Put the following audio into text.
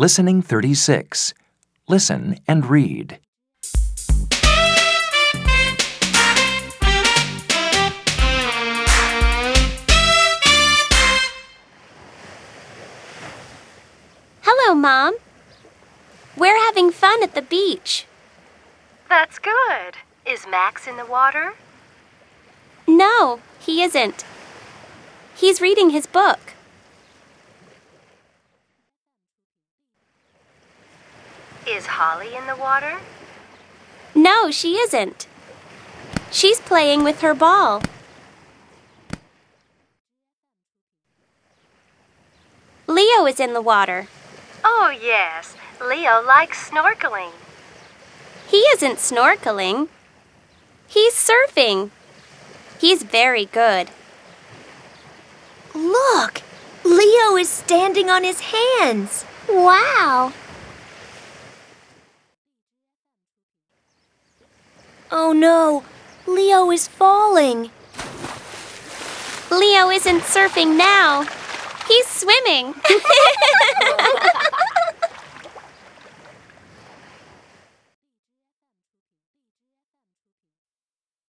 Listening 36. Listen and read. Hello, Mom. We're having fun at the beach. That's good. Is Max in the water? No, he isn't. He's reading his book. Is Holly in the water? No, she isn't. She's playing with her ball. Leo is in the water. Oh, yes. Leo likes snorkeling. He isn't snorkeling. He's surfing. He's very good. Look! Leo is standing on his hands. Wow! Oh no! Leo is falling. Leo isn't surfing now. He's swimming.